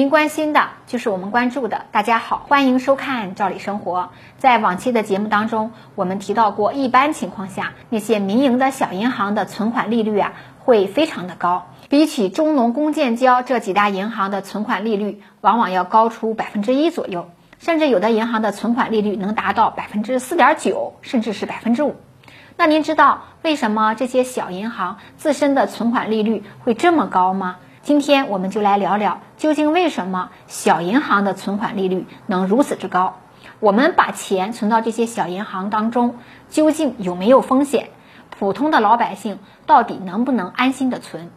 您关心的就是我们关注的。大家好，欢迎收看《赵理生活》。在往期的节目当中，我们提到过，一般情况下，那些民营的小银行的存款利率啊，会非常的高，比起中农工建交这几大银行的存款利率，往往要高出百分之一左右，甚至有的银行的存款利率能达到百分之四点九，甚至是百分之五。那您知道为什么这些小银行自身的存款利率会这么高吗？今天我们就来聊聊，究竟为什么小银行的存款利率能如此之高？我们把钱存到这些小银行当中，究竟有没有风险？普通的老百姓到底能不能安心的存？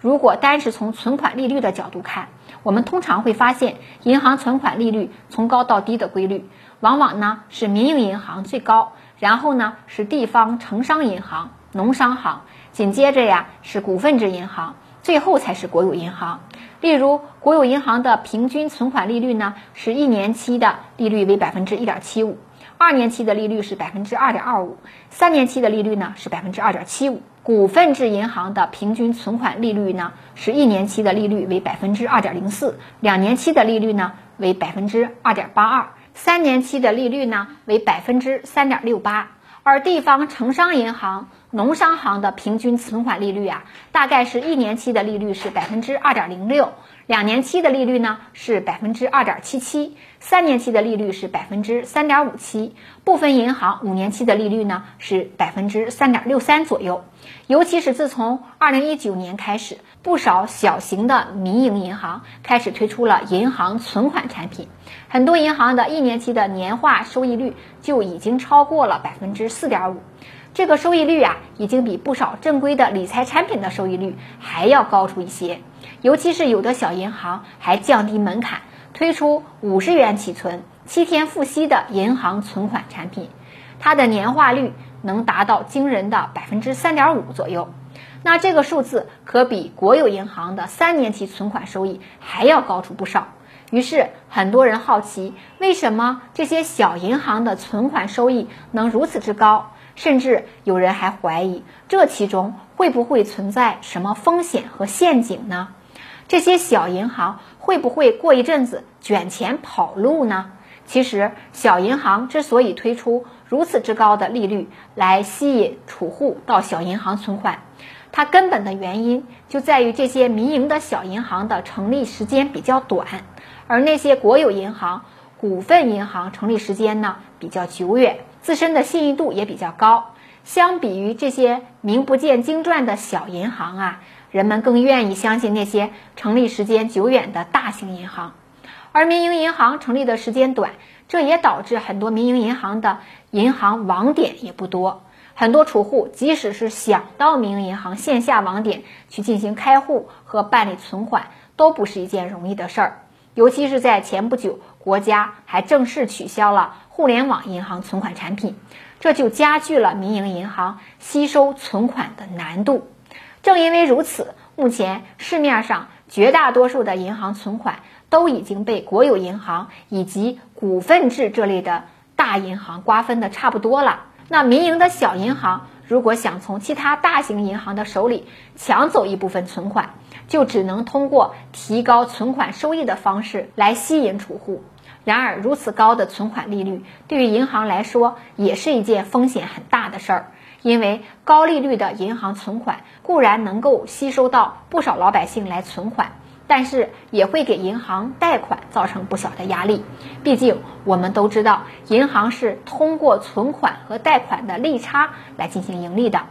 如果单是从存款利率的角度看，我们通常会发现，银行存款利率从高到低的规律，往往呢是民营银行最高，然后呢是地方城商银行、农商行，紧接着呀是股份制银行。最后才是国有银行，例如国有银行的平均存款利率呢，是一年期的利率为百分之一点七五，二年期的利率是百分之二点二五，三年期的利率呢是百分之二点七五。股份制银行的平均存款利率呢，是一年期的利率为百分之二点零四，两年期的利率呢为百分之二点八二，三年期的利率呢为百分之三点六八。而地方城商银行、农商行的平均存款利率啊，大概是一年期的利率是百分之二点零六，两年期的利率呢是百分之二点七七，三年期的利率是百分之三点五七，部分银行五年期的利率呢是百分之三点六三左右。尤其是自从二零一九年开始，不少小型的民营银行开始推出了银行存款产品。很多银行的一年期的年化收益率就已经超过了百分之四点五，这个收益率啊，已经比不少正规的理财产品的收益率还要高出一些。尤其是有的小银行还降低门槛，推出五十元起存、七天付息的银行存款产品，它的年化率能达到惊人的百分之三点五左右。那这个数字可比国有银行的三年期存款收益还要高出不少。于是很多人好奇，为什么这些小银行的存款收益能如此之高？甚至有人还怀疑，这其中会不会存在什么风险和陷阱呢？这些小银行会不会过一阵子卷钱跑路呢？其实，小银行之所以推出如此之高的利率来吸引储户到小银行存款，它根本的原因就在于这些民营的小银行的成立时间比较短。而那些国有银行、股份银行成立时间呢比较久远，自身的信誉度也比较高。相比于这些名不见经传的小银行啊，人们更愿意相信那些成立时间久远的大型银行。而民营银行成立的时间短，这也导致很多民营银行的银行网点也不多。很多储户即使是想到民营银行线下网点去进行开户和办理存款，都不是一件容易的事儿。尤其是在前不久，国家还正式取消了互联网银行存款产品，这就加剧了民营银行吸收存款的难度。正因为如此，目前市面上绝大多数的银行存款都已经被国有银行以及股份制这类的大银行瓜分的差不多了。那民营的小银行如果想从其他大型银行的手里抢走一部分存款，就只能通过提高存款收益的方式来吸引储户。然而，如此高的存款利率对于银行来说也是一件风险很大的事儿。因为高利率的银行存款固然能够吸收到不少老百姓来存款，但是也会给银行贷款造成不小的压力。毕竟，我们都知道，银行是通过存款和贷款的利差来进行盈利的。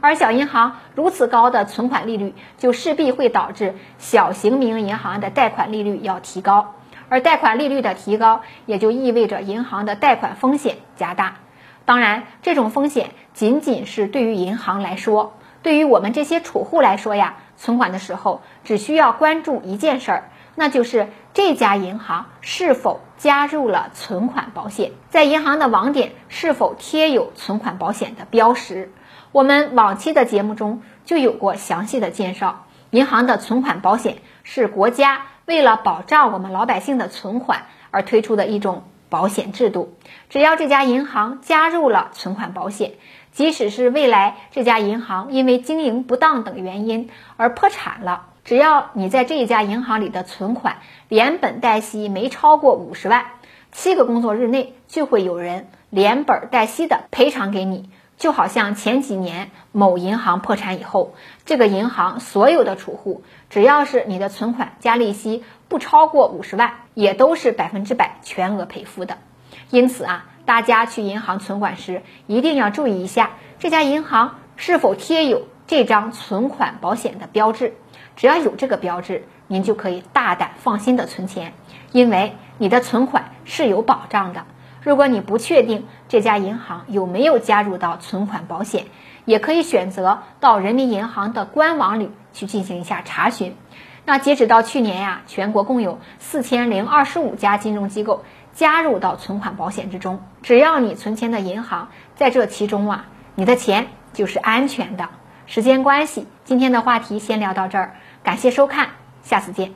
而小银行如此高的存款利率，就势必会导致小型民营银行的贷款利率要提高，而贷款利率的提高，也就意味着银行的贷款风险加大。当然，这种风险仅仅是对于银行来说，对于我们这些储户来说呀，存款的时候只需要关注一件事儿，那就是这家银行是否加入了存款保险，在银行的网点是否贴有存款保险的标识。我们往期的节目中就有过详细的介绍，银行的存款保险是国家为了保障我们老百姓的存款而推出的一种保险制度。只要这家银行加入了存款保险，即使是未来这家银行因为经营不当等原因而破产了，只要你在这一家银行里的存款连本带息没超过五十万，七个工作日内就会有人连本带息的赔偿给你。就好像前几年某银行破产以后，这个银行所有的储户，只要是你的存款加利息不超过五十万，也都是百分之百全额赔付的。因此啊，大家去银行存款时一定要注意一下这家银行是否贴有这张存款保险的标志。只要有这个标志，您就可以大胆放心的存钱，因为你的存款是有保障的。如果你不确定这家银行有没有加入到存款保险，也可以选择到人民银行的官网里去进行一下查询。那截止到去年呀，全国共有四千零二十五家金融机构加入到存款保险之中。只要你存钱的银行在这其中啊，你的钱就是安全的。时间关系，今天的话题先聊到这儿，感谢收看，下次见。